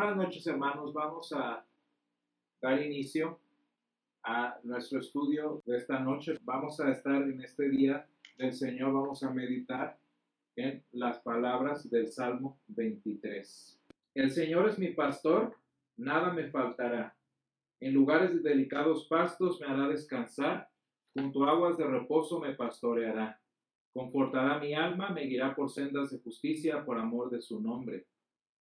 buenas noches hermanos, vamos a dar inicio a nuestro estudio de esta noche. Vamos a estar en este día del Señor, vamos a meditar en las palabras del Salmo 23. El Señor es mi pastor, nada me faltará. En lugares de delicados pastos me hará descansar, junto a aguas de reposo me pastoreará. Confortará mi alma, me guiará por sendas de justicia por amor de su nombre.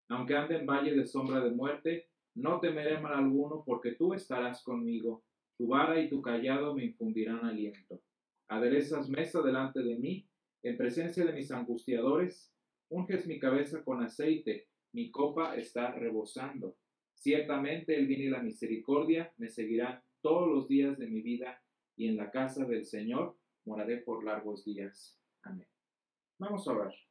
Aunque ande en valle de sombra de muerte, no temeré mal alguno, porque tú estarás conmigo. Tu vara y tu callado me infundirán aliento. Aderezas mesa delante de mí, en presencia de mis angustiadores. Unges mi cabeza con aceite, mi copa está rebosando. Ciertamente el bien y la misericordia me seguirán todos los días de mi vida, y en la casa del Señor moraré por largos días. Amén. Vamos a orar.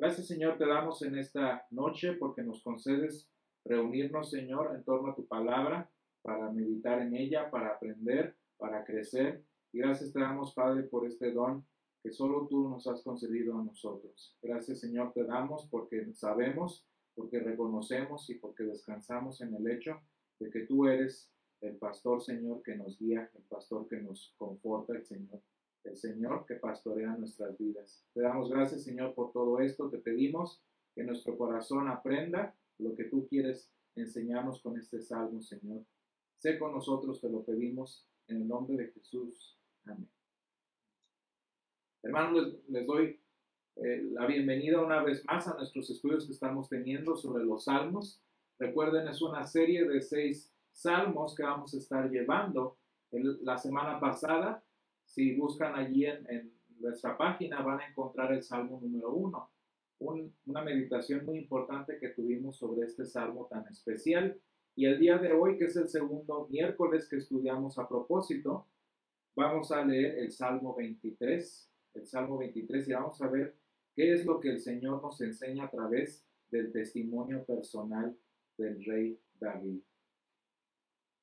Gracias Señor te damos en esta noche porque nos concedes reunirnos Señor en torno a tu palabra para meditar en ella, para aprender, para crecer. Y gracias te damos Padre por este don que solo tú nos has concedido a nosotros. Gracias Señor te damos porque sabemos, porque reconocemos y porque descansamos en el hecho de que tú eres el pastor Señor que nos guía, el pastor que nos conforta, el Señor el Señor que pastorea nuestras vidas. Te damos gracias, Señor, por todo esto. Te pedimos que nuestro corazón aprenda lo que tú quieres enseñarnos con este salmo, Señor. Sé con nosotros, te lo pedimos en el nombre de Jesús. Amén. Hermanos, les, doy eh, la bienvenida una vez más a nuestros estudios que estamos teniendo sobre los salmos. Recuerden, es una serie de seis salmos que vamos a estar llevando. la semana pasada si buscan allí en, nuestra página van a encontrar el Salmo número uno, una meditación muy importante que tuvimos sobre este Salmo tan especial. Y el día de hoy, que es el segundo miércoles que estudiamos a propósito, vamos a leer el Salmo 23, el Salmo 23 y vamos a ver qué es lo que el Señor nos enseña a través del testimonio personal del rey David.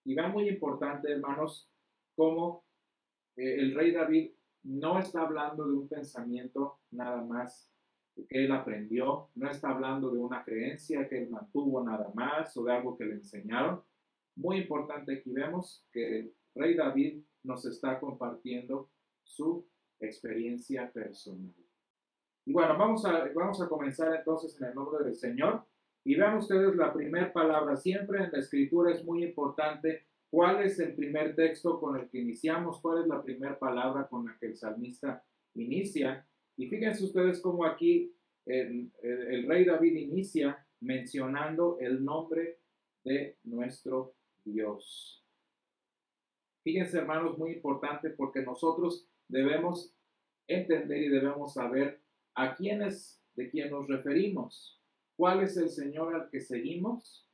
Y va muy importante, hermanos, cómo eh, el rey David no está hablando de un pensamiento nada más que él aprendió, no está hablando de una creencia que él mantuvo nada más o de algo que le enseñaron. Muy importante aquí vemos que el rey David nos está compartiendo su experiencia personal. Y bueno, vamos a, vamos a comenzar entonces en el nombre del Señor. Y vean ustedes la primera palabra. Siempre en la escritura es muy importante ¿Cuál es el primer texto con el que iniciamos? ¿Cuál es la primera palabra con la que el salmista inicia? Y fíjense ustedes cómo aquí el, rey David inicia mencionando el nombre de nuestro Dios. Fíjense hermanos, muy importante porque nosotros debemos entender y debemos saber a quién es de quién nos referimos. ¿Cuál es el Señor al que seguimos?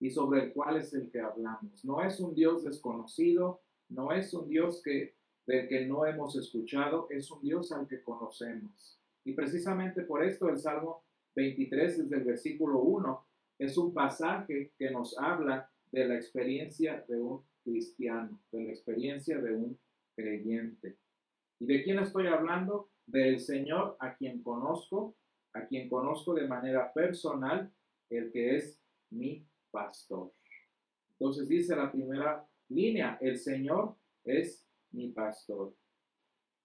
Y sobre el cual es el que hablamos. No es un Dios desconocido, no es un Dios que, del que no hemos escuchado, es un Dios al que conocemos. Y precisamente por esto el Salmo 23 desde el versículo 1 es un pasaje que nos habla de la experiencia de un cristiano, de la experiencia de un creyente. ¿Y de quién estoy hablando? Del Señor a quien conozco, a quien conozco de manera personal, el que es mi pastor. Entonces dice la primera línea, el Señor es mi pastor.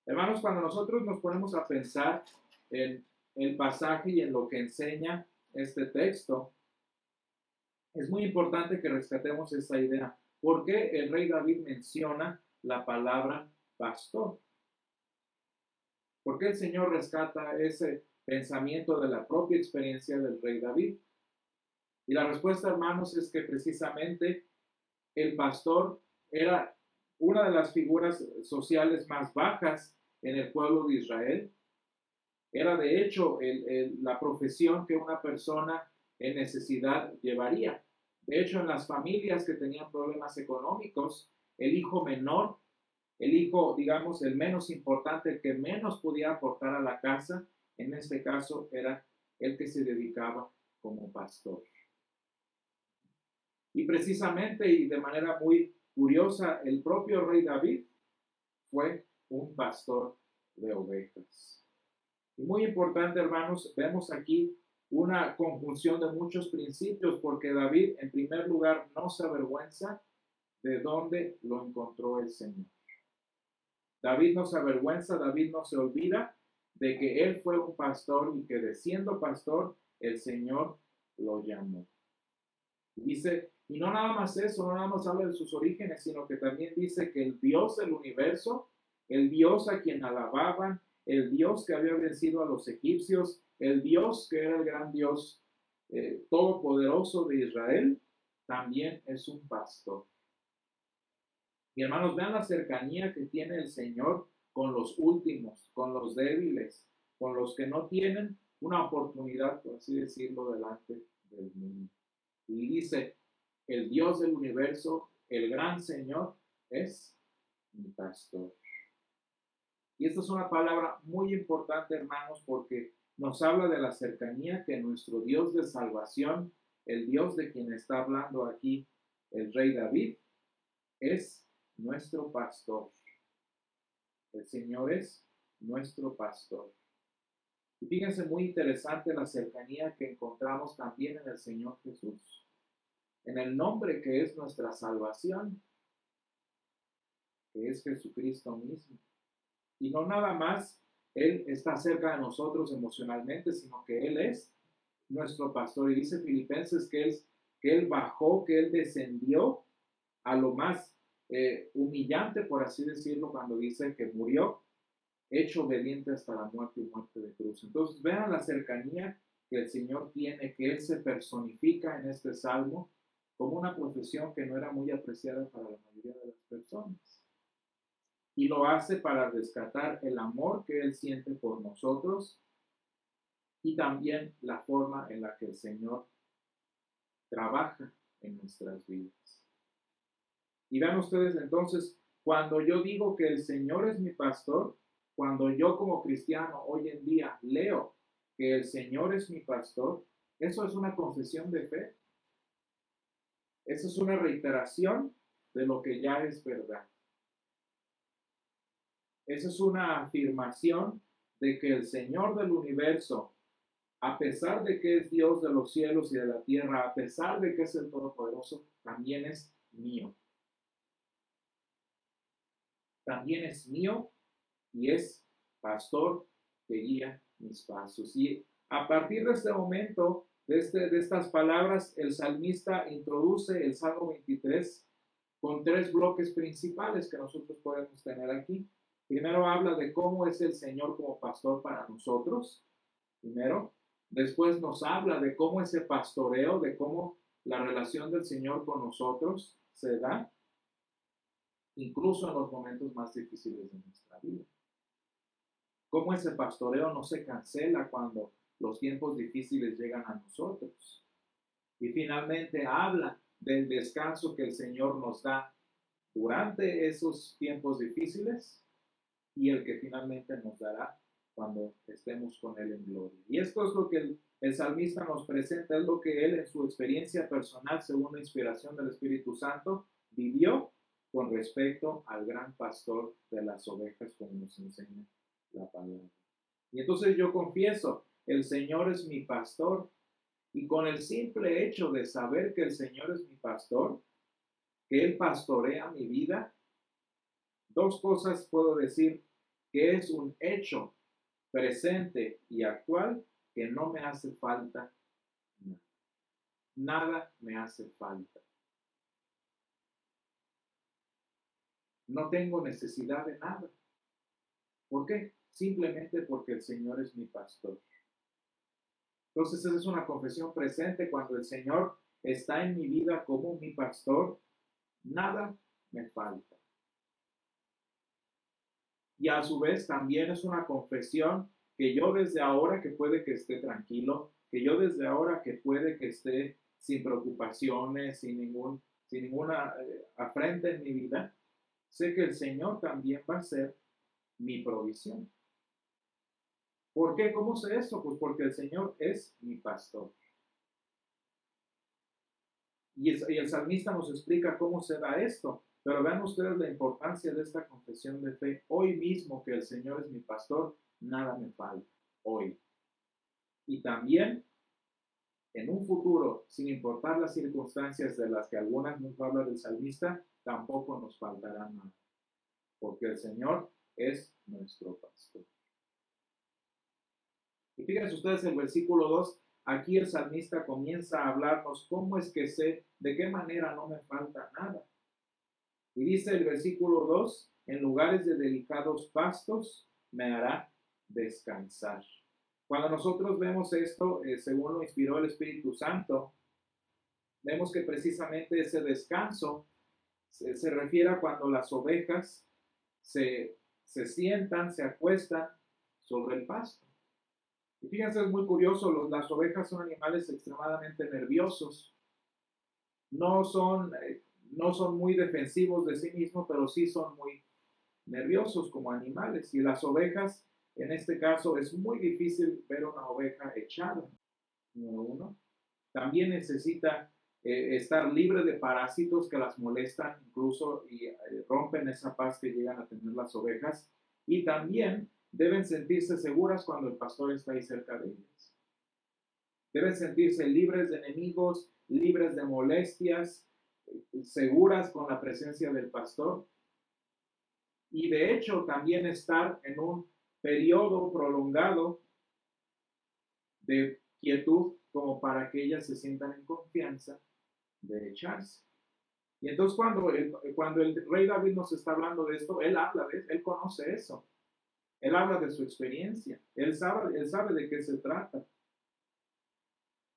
Hermanos, cuando nosotros nos ponemos a pensar en el pasaje y en lo que enseña este texto, es muy importante que rescatemos esa idea. ¿Por qué el rey David menciona la palabra pastor? ¿Por qué el Señor rescata ese pensamiento de la propia experiencia del rey David? Y la respuesta, hermanos, es que precisamente el pastor era una de las figuras sociales más bajas en el pueblo de Israel. Era de hecho la profesión que una persona en necesidad llevaría. De hecho, en las familias que tenían problemas económicos, el hijo menor, el hijo, digamos, el menos importante, el que menos podía aportar a la casa, en este caso era el que se dedicaba como pastor. Y precisamente y de manera muy curiosa, el propio rey David fue un pastor de ovejas. Y muy importante, hermanos, vemos aquí una conjunción de muchos principios, porque David, en primer lugar, no se avergüenza de dónde lo encontró el Señor. David no se avergüenza, David no se olvida de que él fue un pastor y que de siendo pastor, el Señor lo llamó. Dice, y no nada más eso, no nada más habla de sus orígenes, sino que también dice que el Dios del universo, el Dios a quien alababan, el Dios que había vencido a los egipcios, el Dios que era el gran Dios eh, todopoderoso de Israel, también es un pastor. Y hermanos, vean la cercanía que tiene el Señor con los últimos, con los débiles, con los que no tienen una oportunidad, por así decirlo, delante del mundo. Y dice, el Dios del universo, el gran Señor, es mi pastor. Y esta es una palabra muy importante, hermanos, porque nos habla de la cercanía que nuestro Dios de salvación, el Dios de quien está hablando aquí el rey David, es nuestro pastor. El Señor es nuestro pastor. Y fíjense muy interesante la cercanía que encontramos también en el Señor Jesús, en el nombre que es nuestra salvación, que es Jesucristo mismo. Y no nada más Él está cerca de nosotros emocionalmente, sino que Él es nuestro pastor. Y dice Filipenses que Él, que él bajó, que Él descendió a lo más eh, humillante, por así decirlo, cuando dice que murió hecho obediente hasta la muerte y muerte de cruz. Entonces vean la cercanía que el Señor tiene, que Él se personifica en este salmo como una profesión que no era muy apreciada para la mayoría de las personas. Y lo hace para rescatar el amor que Él siente por nosotros y también la forma en la que el Señor trabaja en nuestras vidas. Y vean ustedes entonces, cuando yo digo que el Señor es mi pastor, cuando yo como cristiano hoy en día leo que el Señor es mi pastor, eso es una confesión de fe. Eso es una reiteración de lo que ya es verdad. Eso es una afirmación de que el Señor del universo, a pesar de que es Dios de los cielos y de la tierra, a pesar de que es el Todopoderoso, también es mío. También es mío y es pastor que guía mis pasos. Y a partir de este momento, de, este, de estas palabras, el salmista introduce el Salmo 23 con tres bloques principales que nosotros podemos tener aquí. Primero habla de cómo es el Señor como pastor para nosotros. Primero. Después nos habla de cómo ese pastoreo, de cómo la relación del Señor con nosotros se da, incluso en los momentos más difíciles de nuestra vida cómo ese pastoreo no se cancela cuando los tiempos difíciles llegan a nosotros. Y finalmente habla del descanso que el Señor nos da durante esos tiempos difíciles y el que finalmente nos dará cuando estemos con Él en gloria. Y esto es lo que el, el, salmista nos presenta, es lo que Él en su experiencia personal, según la inspiración del Espíritu Santo, vivió con respecto al gran pastor de las ovejas, como nos enseña la palabra. Y entonces yo confieso, el Señor es mi pastor. Y con el simple hecho de saber que el Señor es mi pastor, que Él pastorea mi vida, dos cosas puedo decir que es un hecho presente y actual que no me hace falta nada. Nada me hace falta. No tengo necesidad de nada. ¿Por qué? simplemente porque el Señor es mi pastor. Entonces esa es una confesión presente cuando el Señor está en mi vida como mi pastor, nada me falta. Y a su vez también es una confesión que yo desde ahora que puede que esté tranquilo, que yo desde ahora que puede que esté sin preocupaciones, sin, ningún, sin ninguna eh, afrenta en mi vida, sé que el Señor también va a ser mi provisión. ¿Por qué? ¿Cómo sé esto? Pues porque el Señor es mi pastor. Y el, salmista nos explica cómo se da esto. Pero vean ustedes la importancia de esta confesión de fe. Hoy mismo que el Señor es mi pastor, nada me falta. Hoy. Y también en un futuro, sin importar las circunstancias de las que algunas nos habla del salmista, tampoco nos faltará nada, porque el Señor es nuestro pastor. Fíjense ustedes el versículo 2, aquí el salmista comienza a hablarnos cómo es que sé, de qué manera no me falta nada. Y dice el versículo 2, en lugares de delicados pastos me hará descansar. Cuando nosotros vemos esto, eh, según lo inspiró el Espíritu Santo, vemos que precisamente ese descanso se, se refiere a cuando las ovejas se, se sientan, se acuestan sobre el pasto. Y fíjense, es muy curioso, las ovejas son animales extremadamente nerviosos. No son, eh, no son muy defensivos de sí mismos, pero sí son muy nerviosos como animales. Y las ovejas, en este caso, es muy difícil ver una oveja echada, número uno. También necesita eh, estar libre de parásitos que las molestan incluso y eh, rompen esa paz que llegan a tener las ovejas. Y también deben sentirse seguras cuando el pastor está ahí cerca de ellas. Deben sentirse libres de enemigos, libres de molestias, seguras con la presencia del pastor. Y de hecho también estar en un periodo prolongado de quietud como para que ellas se sientan en confianza de echarse. Y entonces cuando el, cuando el rey David nos está hablando de esto, él habla de él conoce eso. Él habla de su experiencia. Él sabe, él sabe de qué se trata.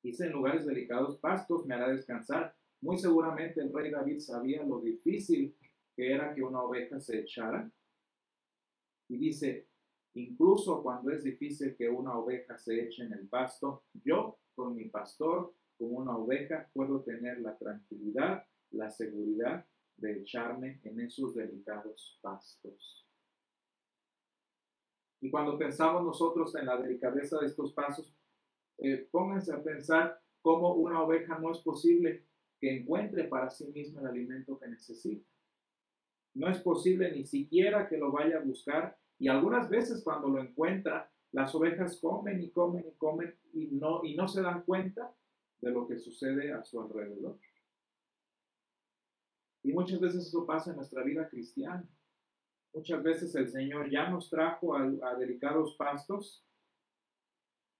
Dice, en lugares delicados pastos me hará descansar. Muy seguramente el rey David sabía lo difícil que era que una oveja se echara. Y dice, incluso cuando es difícil que una oveja se eche en el pasto, yo con mi pastor, como una oveja, puedo tener la tranquilidad, la seguridad de echarme en esos delicados pastos. Y cuando pensamos nosotros en la delicadeza de estos pasos, eh, pónganse a pensar cómo una oveja no es posible que encuentre para sí misma el alimento que necesita. No es posible ni siquiera que lo vaya a buscar y algunas veces cuando lo encuentra, las ovejas comen y comen y comen y no, y no se dan cuenta de lo que sucede a su alrededor. Y muchas veces eso pasa en nuestra vida cristiana. Muchas veces el Señor ya nos trajo a, delicados pastos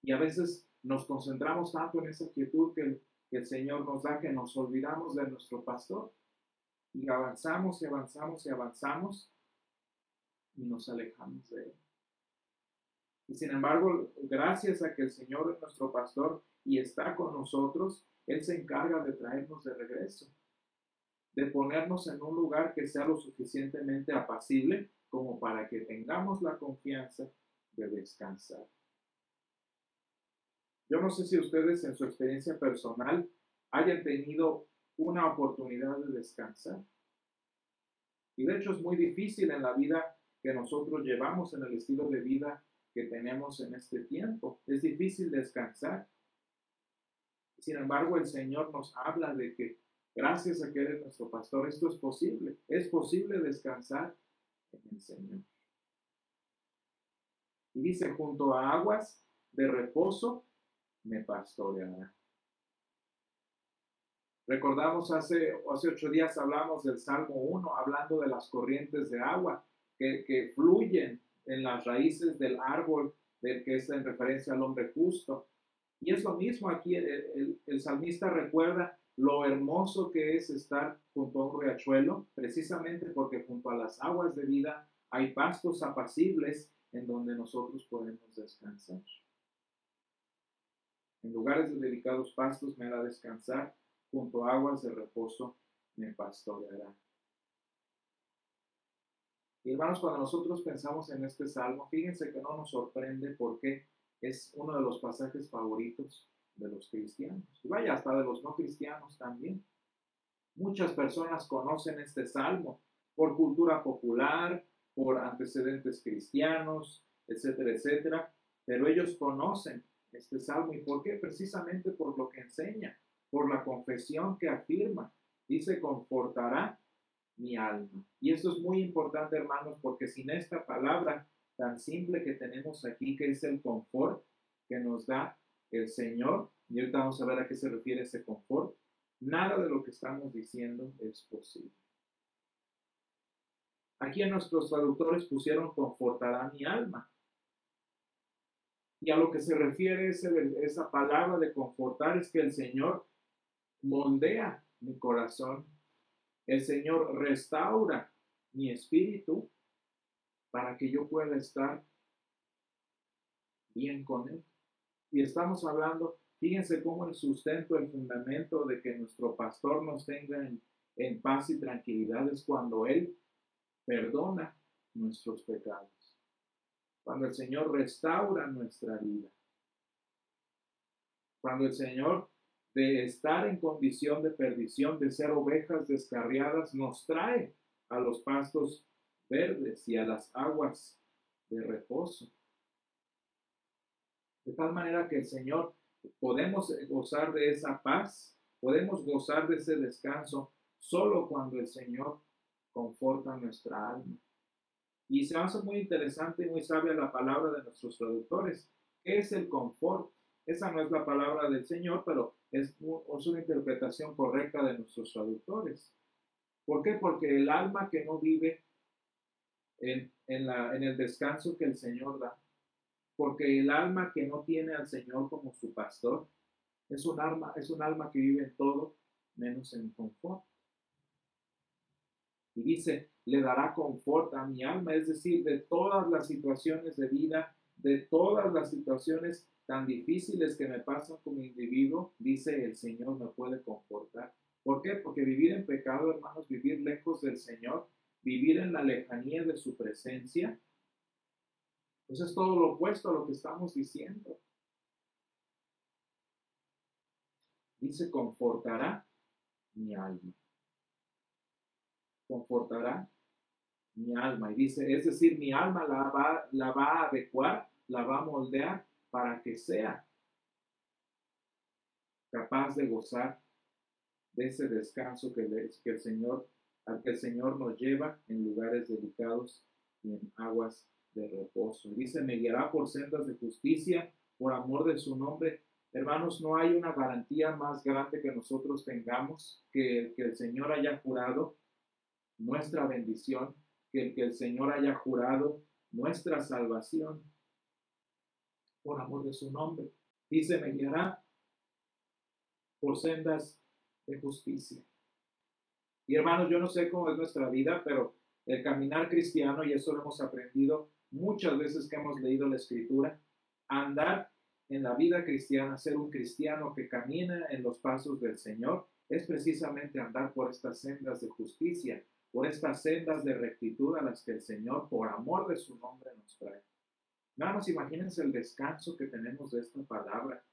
y a veces nos concentramos tanto en esa quietud que el, Señor nos da que nos olvidamos de nuestro pastor y avanzamos y avanzamos y avanzamos y nos alejamos de Él. Y sin embargo, gracias a que el Señor es nuestro pastor y está con nosotros, Él se encarga de traernos de regreso de ponernos en un lugar que sea lo suficientemente apacible como para que tengamos la confianza de descansar. Yo no sé si ustedes en su experiencia personal hayan tenido una oportunidad de descansar. Y de hecho es muy difícil en la vida que nosotros llevamos, en el estilo de vida que tenemos en este tiempo. Es difícil descansar. Sin embargo, el Señor nos habla de que Gracias a que eres nuestro pastor, esto es posible. Es posible descansar en el Señor. Y dice, junto a aguas de reposo me pastoreará. Recordamos hace, hace ocho días hablamos del Salmo 1, hablando de las corrientes de agua que, que fluyen en las raíces del árbol del que es en referencia al hombre justo. Y es lo mismo aquí, el, el salmista recuerda lo hermoso que es estar junto a un riachuelo, precisamente porque junto a las aguas de vida hay pastos apacibles en donde nosotros podemos descansar. En lugares de delicados pastos me hará descansar, junto a aguas de reposo me pastoreará. Y hermanos, cuando nosotros pensamos en este salmo, fíjense que no nos sorprende porque es uno de los pasajes favoritos de los cristianos. Y vaya, hasta de los no cristianos también. Muchas personas conocen este salmo por cultura popular, por antecedentes cristianos, etcétera, etcétera. Pero ellos conocen este salmo. ¿Y por qué? Precisamente por lo que enseña, por la confesión que afirma. Dice, confortará mi alma. Y esto es muy importante, hermanos, porque sin esta palabra tan simple que tenemos aquí, que es el confort que nos da el Señor, y ahorita vamos a ver a qué se refiere ese confort, nada de lo que estamos diciendo es posible. Aquí nuestros traductores pusieron confortará mi alma. Y a lo que se refiere esa palabra de confortar es que el Señor moldea mi corazón, el Señor restaura mi espíritu para que yo pueda estar bien con Él. Y estamos hablando, fíjense cómo el sustento, el fundamento de que nuestro pastor nos tenga en, paz y tranquilidad es cuando Él perdona nuestros pecados. Cuando el Señor restaura nuestra vida. Cuando el Señor de estar en condición de perdición, de ser ovejas descarriadas, nos trae a los pastos verdes y a las aguas de reposo. De tal manera que el Señor podemos gozar de esa paz, podemos gozar de ese descanso solo cuando el Señor conforta nuestra alma. Y se hace muy interesante y muy sabia la palabra de nuestros traductores. ¿Qué es el confort? Esa no es la palabra del Señor, pero es, una interpretación correcta de nuestros traductores. ¿Por qué? Porque el alma que no vive en, la, en el descanso que el Señor da, porque el alma que no tiene al Señor como su pastor es un alma, es un alma que vive en todo menos en confort. Y dice, le dará confort a mi alma, es decir, de todas las situaciones de vida, de todas las situaciones tan difíciles que me pasan como individuo, dice el Señor me puede confortar. ¿Por qué? Porque vivir en pecado, hermanos, vivir lejos del Señor, vivir en la lejanía de su presencia, eso es todo lo opuesto a lo que estamos diciendo. Dice, confortará mi alma. Confortará mi alma. Y dice, es decir, mi alma la va, la va a adecuar, la va a moldear para que sea capaz de gozar de ese descanso que, que el Señor, al que el Señor nos lleva en lugares delicados y en aguas de reposo. Dice, me guiará por sendas de justicia, por amor de su nombre. Hermanos, no hay una garantía más grande que nosotros tengamos que, que el Señor haya jurado nuestra bendición, que el que el Señor haya jurado nuestra salvación por amor de su nombre. Dice, me guiará por sendas de justicia. Y hermanos, yo no sé cómo es nuestra vida, pero el caminar cristiano, y eso lo hemos aprendido, muchas veces que hemos leído la escritura, andar en la vida cristiana, ser un cristiano que camina en los pasos del Señor, es precisamente andar por estas sendas de justicia, por estas sendas de rectitud a las que el Señor, por amor de su nombre, nos trae. Hermanos, imagínense el descanso que tenemos de esta palabra.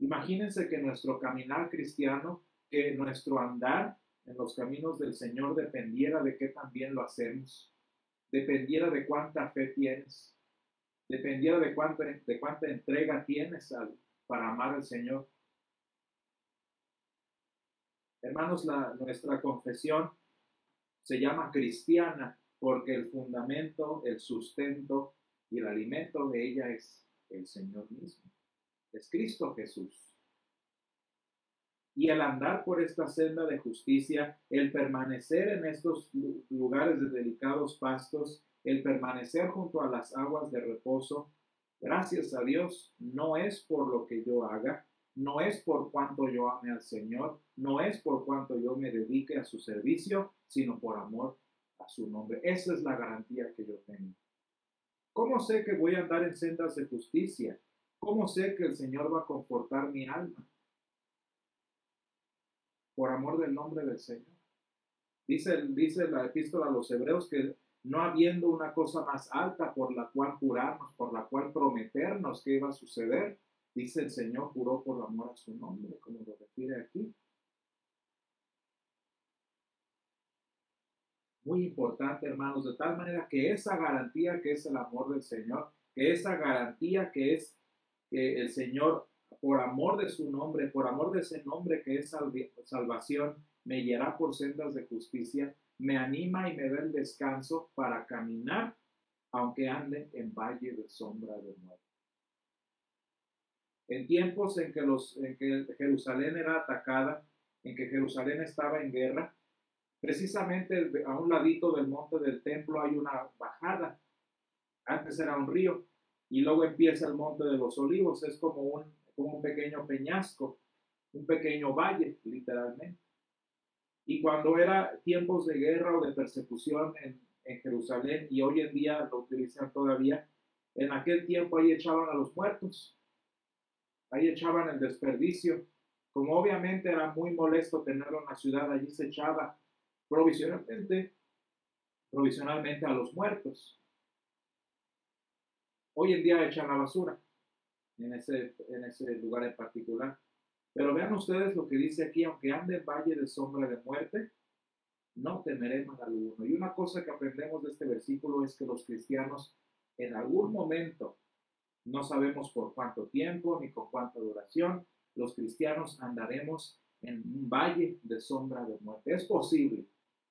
Imagínense que nuestro caminar cristiano, que nuestro andar en los caminos del Señor dependiera de qué también lo hacemos dependiera de cuánta fe tienes, dependiera de cuánta, de cuánta entrega tienes para amar al Señor. Hermanos, la, nuestra confesión se llama cristiana porque el fundamento, el sustento y el alimento de ella es el Señor mismo, es Cristo Jesús y el andar por esta senda de justicia, el permanecer en estos lugares de delicados pastos, el permanecer junto a las aguas de reposo, gracias a Dios, no es por lo que yo haga, no es por cuanto yo ame al Señor, no es por cuanto yo me dedique a su servicio, sino por amor a su nombre. Esa es la garantía que yo tengo. ¿Cómo sé que voy a andar en sendas de justicia? ¿Cómo sé que el Señor va a confortar mi alma? Por amor del nombre del Señor. Dice, dice la epístola a los hebreos que no habiendo una cosa más alta por la cual jurarnos, por la cual prometernos que iba a suceder, dice el Señor juró por amor a su nombre, como lo refiere aquí. Muy importante, hermanos, de tal manera que esa garantía que es el amor del Señor, que esa garantía que es que el Señor por amor de su nombre, por amor de ese nombre que es salvación, me guiará por sendas de justicia, me anima y me da el descanso para caminar, aunque ande en valle de sombra de muerte. En tiempos en que, los, en que Jerusalén era atacada, en que Jerusalén estaba en guerra, precisamente a un ladito del monte del templo hay una bajada. Antes era un río y luego empieza el monte de los olivos. Es como un, como un pequeño peñasco, un pequeño valle, literalmente. Y cuando era tiempos de guerra o de persecución en, Jerusalén, y hoy en día lo utilizan todavía, en aquel tiempo ahí echaban a los muertos, ahí echaban el desperdicio. Como obviamente era muy molesto tenerlo en la ciudad, allí se echaba provisionalmente, provisionalmente a los muertos. Hoy en día echan la basura en ese, en ese lugar en particular. Pero vean ustedes lo que dice aquí, aunque ande en valle de sombra de muerte, no temeré mal alguno. Y una cosa que aprendemos de este versículo es que los cristianos en algún momento, no sabemos por cuánto tiempo ni con cuánta duración, los cristianos andaremos en un valle de sombra de muerte. Es posible.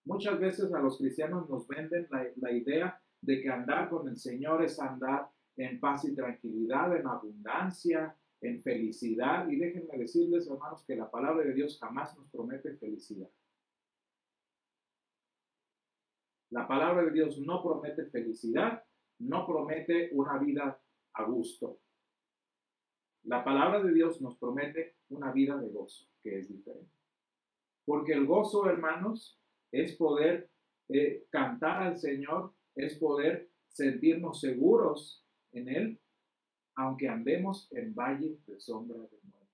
Muchas veces a los cristianos nos venden la, la idea de que andar con el Señor es andar en paz y tranquilidad, en abundancia, en felicidad. Y déjenme decirles, hermanos, que la palabra de Dios jamás nos promete felicidad. La palabra de Dios no promete felicidad, no promete una vida a gusto. La palabra de Dios nos promete una vida de gozo, que es diferente. Porque el gozo, hermanos, es poder eh, cantar al Señor, es poder sentirnos seguros en Él, aunque andemos en valle de sombra de muerte.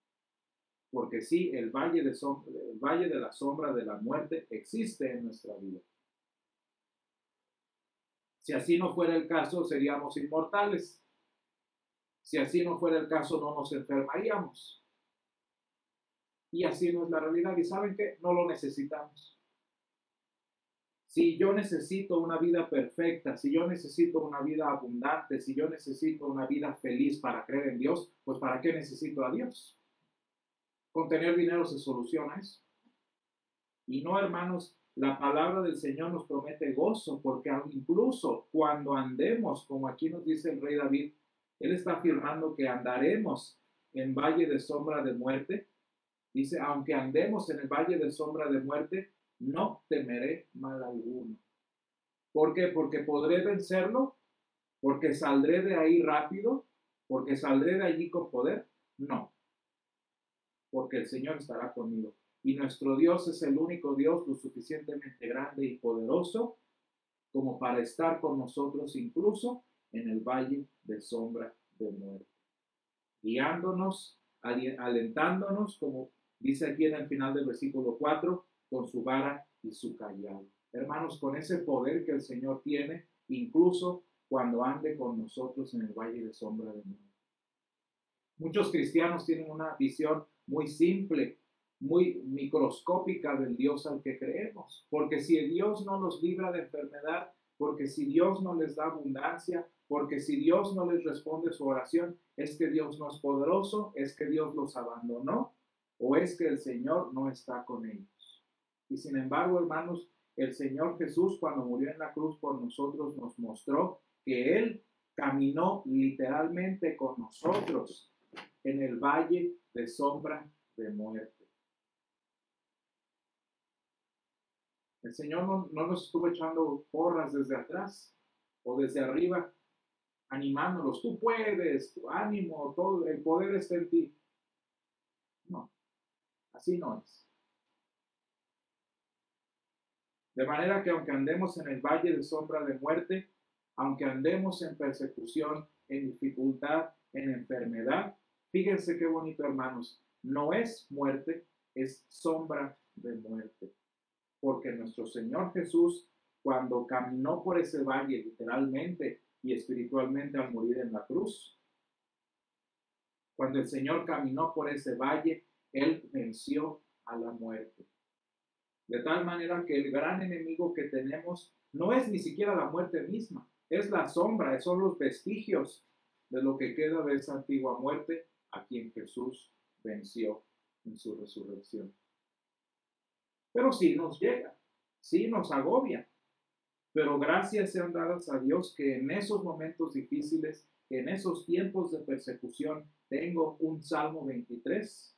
Porque sí, el valle de, el valle de la sombra de la muerte existe en nuestra vida. Si así no fuera el caso, seríamos inmortales. Si así no fuera el caso, no nos enfermaríamos. Y así no es la realidad. ¿Y saben qué? No lo necesitamos. Si yo necesito una vida perfecta, si yo necesito una vida abundante, si yo necesito una vida feliz para creer en Dios, pues ¿para qué necesito a Dios? Con tener dinero se soluciona eso. Y no, hermanos, la palabra del Señor nos promete gozo, porque incluso cuando andemos, como aquí nos dice el rey David, él está afirmando que andaremos en valle de sombra de muerte. Dice, aunque andemos en el valle de sombra de muerte, no temeré mal alguno. ¿Por qué? Porque podré vencerlo, porque saldré de ahí rápido, porque saldré de allí con poder. No, porque el Señor estará conmigo. Y nuestro Dios es el único Dios lo suficientemente grande y poderoso como para estar con nosotros incluso en el valle de sombra de muerte, guiándonos, alentándonos, como dice aquí en el final del versículo 4, con su vara y su callado. Hermanos, con ese poder que el Señor tiene, incluso cuando ande con nosotros en el valle de sombra de muerte. Muchos cristianos tienen una visión muy simple muy microscópica del Dios al que creemos. Porque si Dios no nos libra de enfermedad, porque si Dios no les da abundancia, porque si Dios no les responde su oración, es que Dios no es poderoso, es que Dios los abandonó o es que el Señor no está con ellos. Y sin embargo, hermanos, el Señor Jesús cuando murió en la cruz por nosotros nos mostró que Él caminó literalmente con nosotros en el valle de sombra de muerte. El Señor no, nos estuvo echando porras desde atrás o desde arriba, animándolos. Tú puedes, tu ánimo, todo, el poder está en ti. No, así no es. De manera que aunque andemos en el valle de sombra de muerte, aunque andemos en persecución, en dificultad, en enfermedad, fíjense qué bonito hermanos, no es muerte, es sombra de muerte porque nuestro Señor Jesús, cuando caminó por ese valle literalmente y espiritualmente al morir en la cruz, cuando el Señor caminó por ese valle, Él venció a la muerte. De tal manera que el gran enemigo que tenemos no es ni siquiera la muerte misma, es la sombra, son los vestigios de lo que queda de esa antigua muerte a quien Jesús venció en su resurrección. Pero sí nos llega, sí nos agobia. Pero gracias sean dadas a Dios que en esos momentos difíciles en esos tiempos de persecución tengo un Salmo 23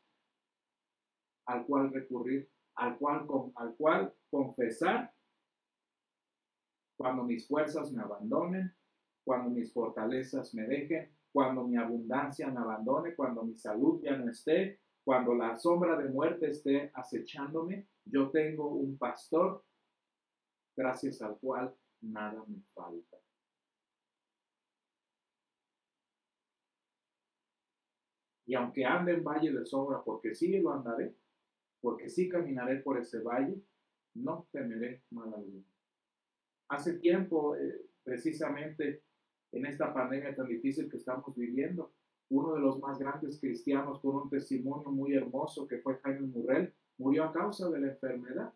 al cual recurrir, al cual, al cual confesar cuando mis fuerzas me abandonen, cuando mis fortalezas me dejen, cuando mi abundancia me abandone, cuando mi salud ya no esté, cuando la sombra de muerte esté acechándome, yo tengo un pastor gracias al cual nada me falta. Y aunque ande en valle de sombra, porque sí lo andaré, porque sí caminaré por ese valle, no temeré mal alguno. Hace tiempo, eh, precisamente en esta pandemia tan difícil que estamos viviendo, uno de los más grandes cristianos con un testimonio muy hermoso que fue Jaime Murrell, murió a causa de la enfermedad.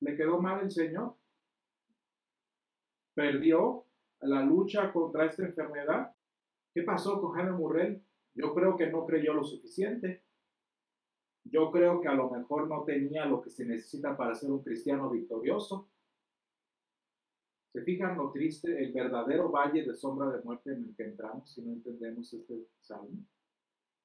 Le quedó mal el Señor. Perdió la lucha contra esta enfermedad. ¿Qué pasó con Jaime Murrell? Yo creo que no creyó lo suficiente. Yo creo que a lo mejor no tenía lo que se necesita para ser un cristiano victorioso. ¿Se fijan lo triste, el verdadero valle de sombra de muerte en el que entramos si no entendemos este salmo?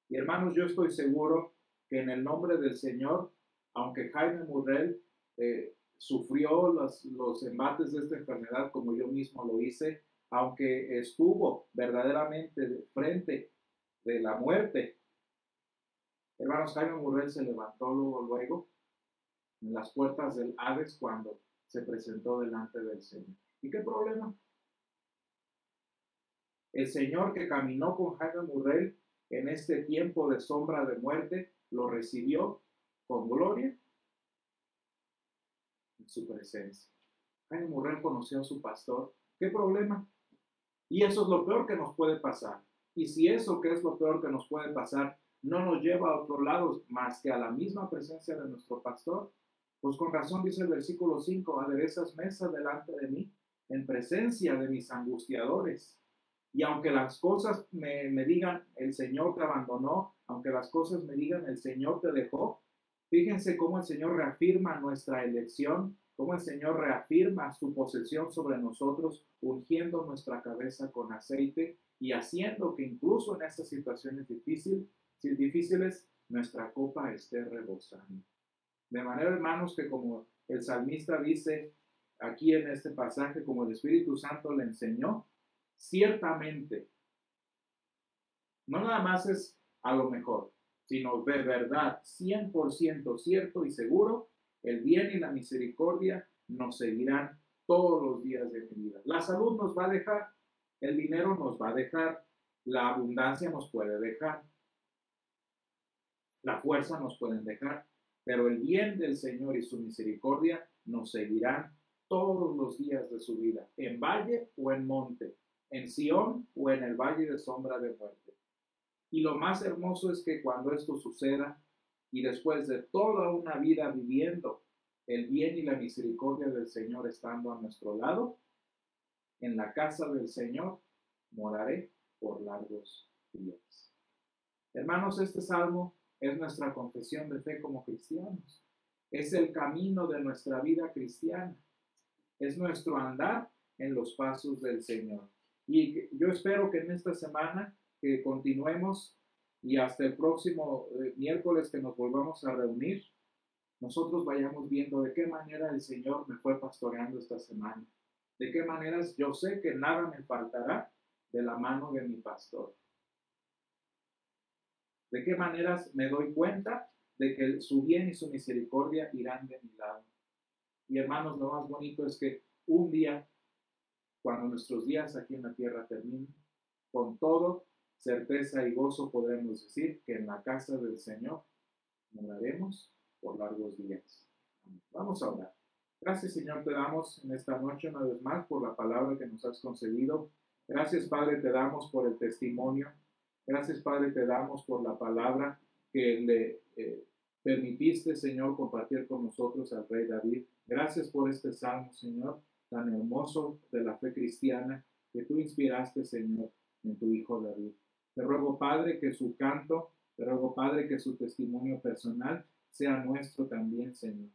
Y hermanos, yo estoy seguro que en el nombre del Señor, aunque Jaime Murrell eh, sufrió los, los embates de esta enfermedad como yo mismo lo hice, aunque estuvo verdaderamente frente de la muerte, hermanos, Jaime Murrell se levantó luego, en las puertas del Hades cuando se presentó delante del Señor. ¿Y qué problema? El Señor que caminó con Jaime Murrell en este tiempo de sombra de muerte, lo recibió con gloria en su presencia. Jaime Murrell conoció a su pastor. ¿Qué problema? Y eso es lo peor que nos puede pasar. Y si eso que es lo peor que nos puede pasar no nos lleva a otro lado más que a la misma presencia de nuestro pastor, pues con razón dice el versículo 5, aderezas mesa delante de mí en presencia de mis angustiadores. Y aunque las cosas me, digan, el Señor te abandonó, aunque las cosas me digan, el Señor te dejó, fíjense cómo el Señor reafirma nuestra elección, cómo el Señor reafirma su posesión sobre nosotros, ungiendo nuestra cabeza con aceite y haciendo que incluso en estas situaciones difíciles, difíciles nuestra copa esté rebosando. De manera, hermanos, que como el salmista dice aquí en este pasaje, como el Espíritu Santo le enseñó, ciertamente, no nada más es a lo mejor, sino de verdad, 100% cierto y seguro, el bien y la misericordia nos seguirán todos los días de mi vida. La salud nos va a dejar, el dinero nos va a dejar, la abundancia nos puede dejar, la fuerza nos pueden dejar, pero el bien del Señor y su misericordia nos seguirán todos los días de su vida, en valle o en monte, en Sión o en el valle de sombra de muerte. Y lo más hermoso es que cuando esto suceda y después de toda una vida viviendo el bien y la misericordia del Señor estando a nuestro lado, en la casa del Señor moraré por largos días. Hermanos, este salmo es nuestra confesión de fe como cristianos. Es el camino de nuestra vida cristiana. Es nuestro andar en los pasos del Señor. Y yo espero que en esta semana que continuemos y hasta el próximo eh, miércoles que nos volvamos a reunir, nosotros vayamos viendo de qué manera el Señor me fue pastoreando esta semana. De qué maneras yo sé que nada me faltará de la mano de mi pastor. De qué maneras me doy cuenta de que su bien y su misericordia irán de mi lado. Y hermanos, lo más bonito es que un día cuando nuestros días aquí en la tierra terminen, con todo certeza y gozo podremos decir que en la casa del Señor moraremos por largos días. Vamos a orar. Gracias Señor te damos en esta noche una vez más por la palabra que nos has concedido. Gracias Padre te damos por el testimonio. Gracias Padre te damos por la palabra que le eh, permitiste Señor compartir con nosotros al rey David. Gracias por este salmo Señor tan hermoso de la fe cristiana que tú inspiraste, Señor, en tu Hijo David. Te ruego, Padre, que su canto, te ruego, Padre, que su testimonio personal sea nuestro también, Señor.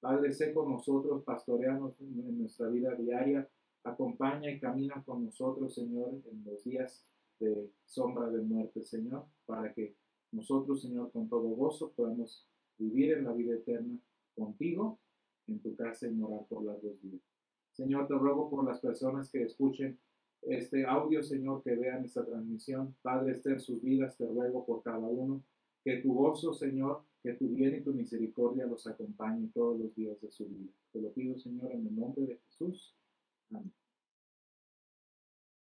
Padre, sé con nosotros, pastoreanos en nuestra vida diaria, Acompaña y camina con nosotros, Señor, en los días de sombra de muerte, Señor, para que nosotros, Señor, con todo gozo podamos vivir en la vida eterna contigo, en tu casa y morar por las dos días. Señor, te ruego por las personas que escuchen este audio, Señor, que vean esta transmisión. Padre, esté en sus vidas, te ruego por cada uno. Que tu gozo, Señor, que tu bien y tu misericordia los acompañe todos los días de su vida. Te lo pido, Señor, en el nombre de Jesús. Amén.